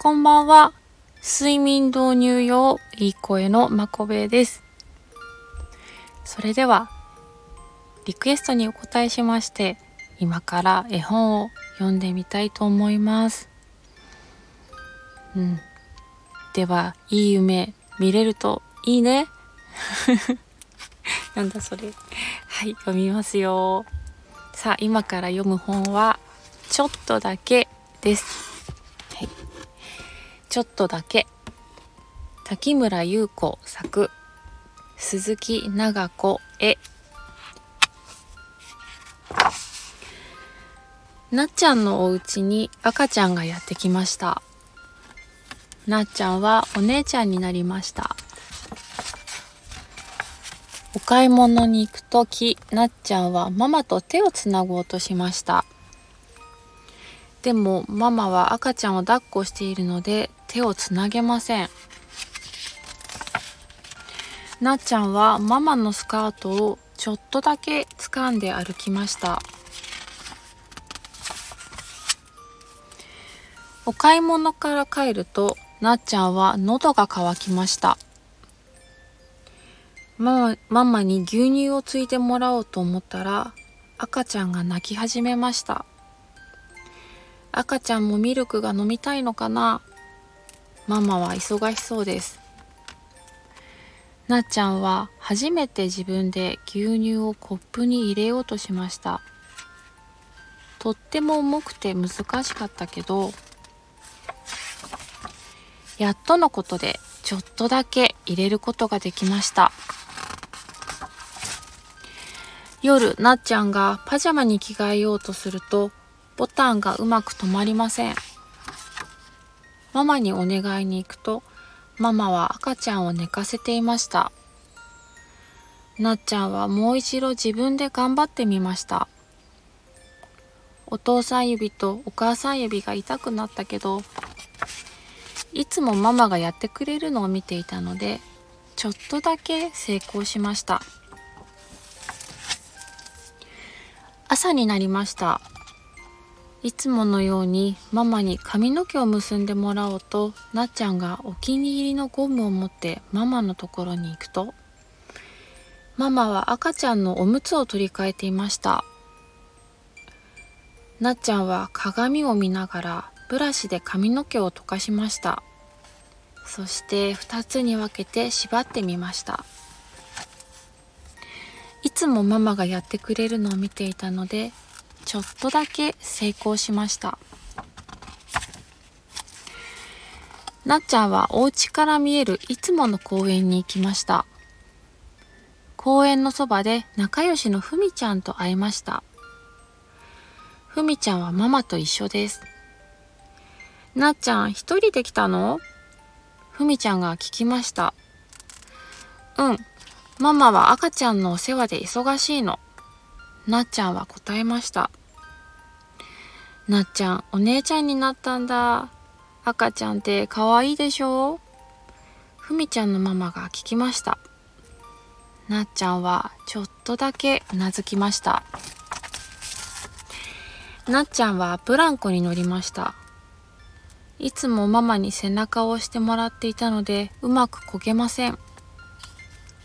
こんばんは。睡眠導入用いい声のまこべです。それでは、リクエストにお答えしまして、今から絵本を読んでみたいと思います。うん。では、いい夢見れるといいね。なんだそれ。はい、読みますよ。さあ、今から読む本は、ちょっとだけです。ちょっとだけ。滝村優子作。鈴木長子絵。なっちゃんのお家に赤ちゃんがやってきました。なっちゃんはお姉ちゃんになりました。お買い物に行くとき、なっちゃんはママと手をつなごうとしました。でもママは赤ちゃんを抱っこしているので手をつなげません。なっちゃんはママのスカートをちょっとだけ掴んで歩きました。お買い物から帰るとなっちゃんは喉が渇きました。ママママに牛乳をついてもらおうと思ったら赤ちゃんが泣き始めました赤ちゃんもミルクが飲みたいのかな？ママは忙しそうです。なっちゃんは初めて自分で牛乳をコップに入れようとしました。とっても重くて難しかったけどやっとのことでちょっとだけ入れることができました。夜、なっちゃんがパジャマに着替えようとすると、ボタンがうまく止まりません。ママにお願いに行くと、ママは赤ちゃんを寝かせていました。なっちゃんはもう一度自分で頑張ってみました。お父さん指とお母さん指が痛くなったけど、いつもママがやってくれるのを見ていたので、ちょっとだけ成功しました。朝になりましたいつものようにママに髪の毛を結んでもらおうとなっちゃんがお気に入りのゴムを持ってママのところに行くとママは赤ちゃんのおむつを取り替えていました。なっちゃんは鏡を見ながらブラシで髪の毛を溶かしました。そして2つに分けて縛ってみました。いつもママがやってくれるのを見ていたのでちょっとだけ成功しました。なっちゃんはお家から見えるいつもの公園に行きました。公園のそばで仲良しのふみちゃんと会いました。ふみちゃんはママと一緒です。なっちゃん一人で来たの？ふみちゃんが聞きました。うんママは赤ちゃんのお世話で忙しいの。なっちゃんは答えました。なっちゃん、お姉ちゃんになったんだ。赤ちゃんって可愛いでしょ？ふみちゃんのママが聞きました。なっちゃんはちょっとだけうなずきました。なっちゃんはブランコに乗りました。いつもママに背中を押してもらっていたのでうまくこげません。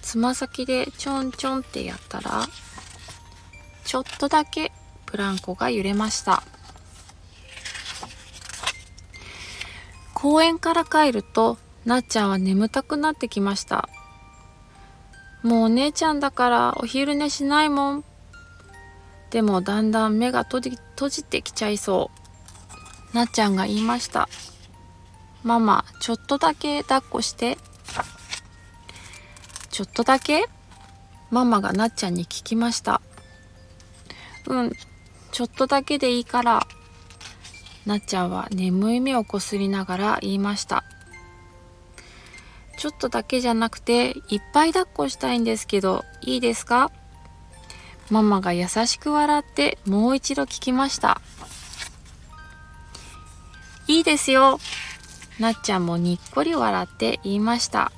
つま先でちょんちょんってやったらちょっとだけブランコが揺れました公園から帰るとなっちゃんは眠たくなってきました。もうお姉ちゃんだからお昼寝しないもん。でもだんだん目が閉じ閉じてきちゃいそう。なっちゃんが言いました。ママちょっとだけ抱っこして。ちょっとだけ？ママがなっちゃんに聞きました。うん、ちょっとだけでいいから。なっちゃんは眠い目をこすりながら言いました。ちょっとだけじゃなくていっぱい抱っこしたいんですけどいいですか？ママが優しく笑ってもう一度聞きました。いいですよ。なっちゃんもにっこり笑って言いました。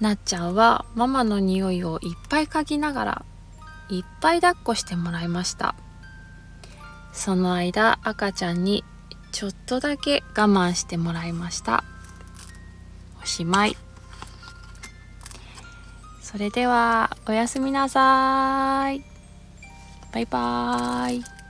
なっちゃんはママの匂いをいっぱい嗅ぎながらいっぱい抱っこしてもらいましたその間赤ちゃんにちょっとだけ我慢してもらいました。おしまい。それではおやすみなさい。バイバーイ。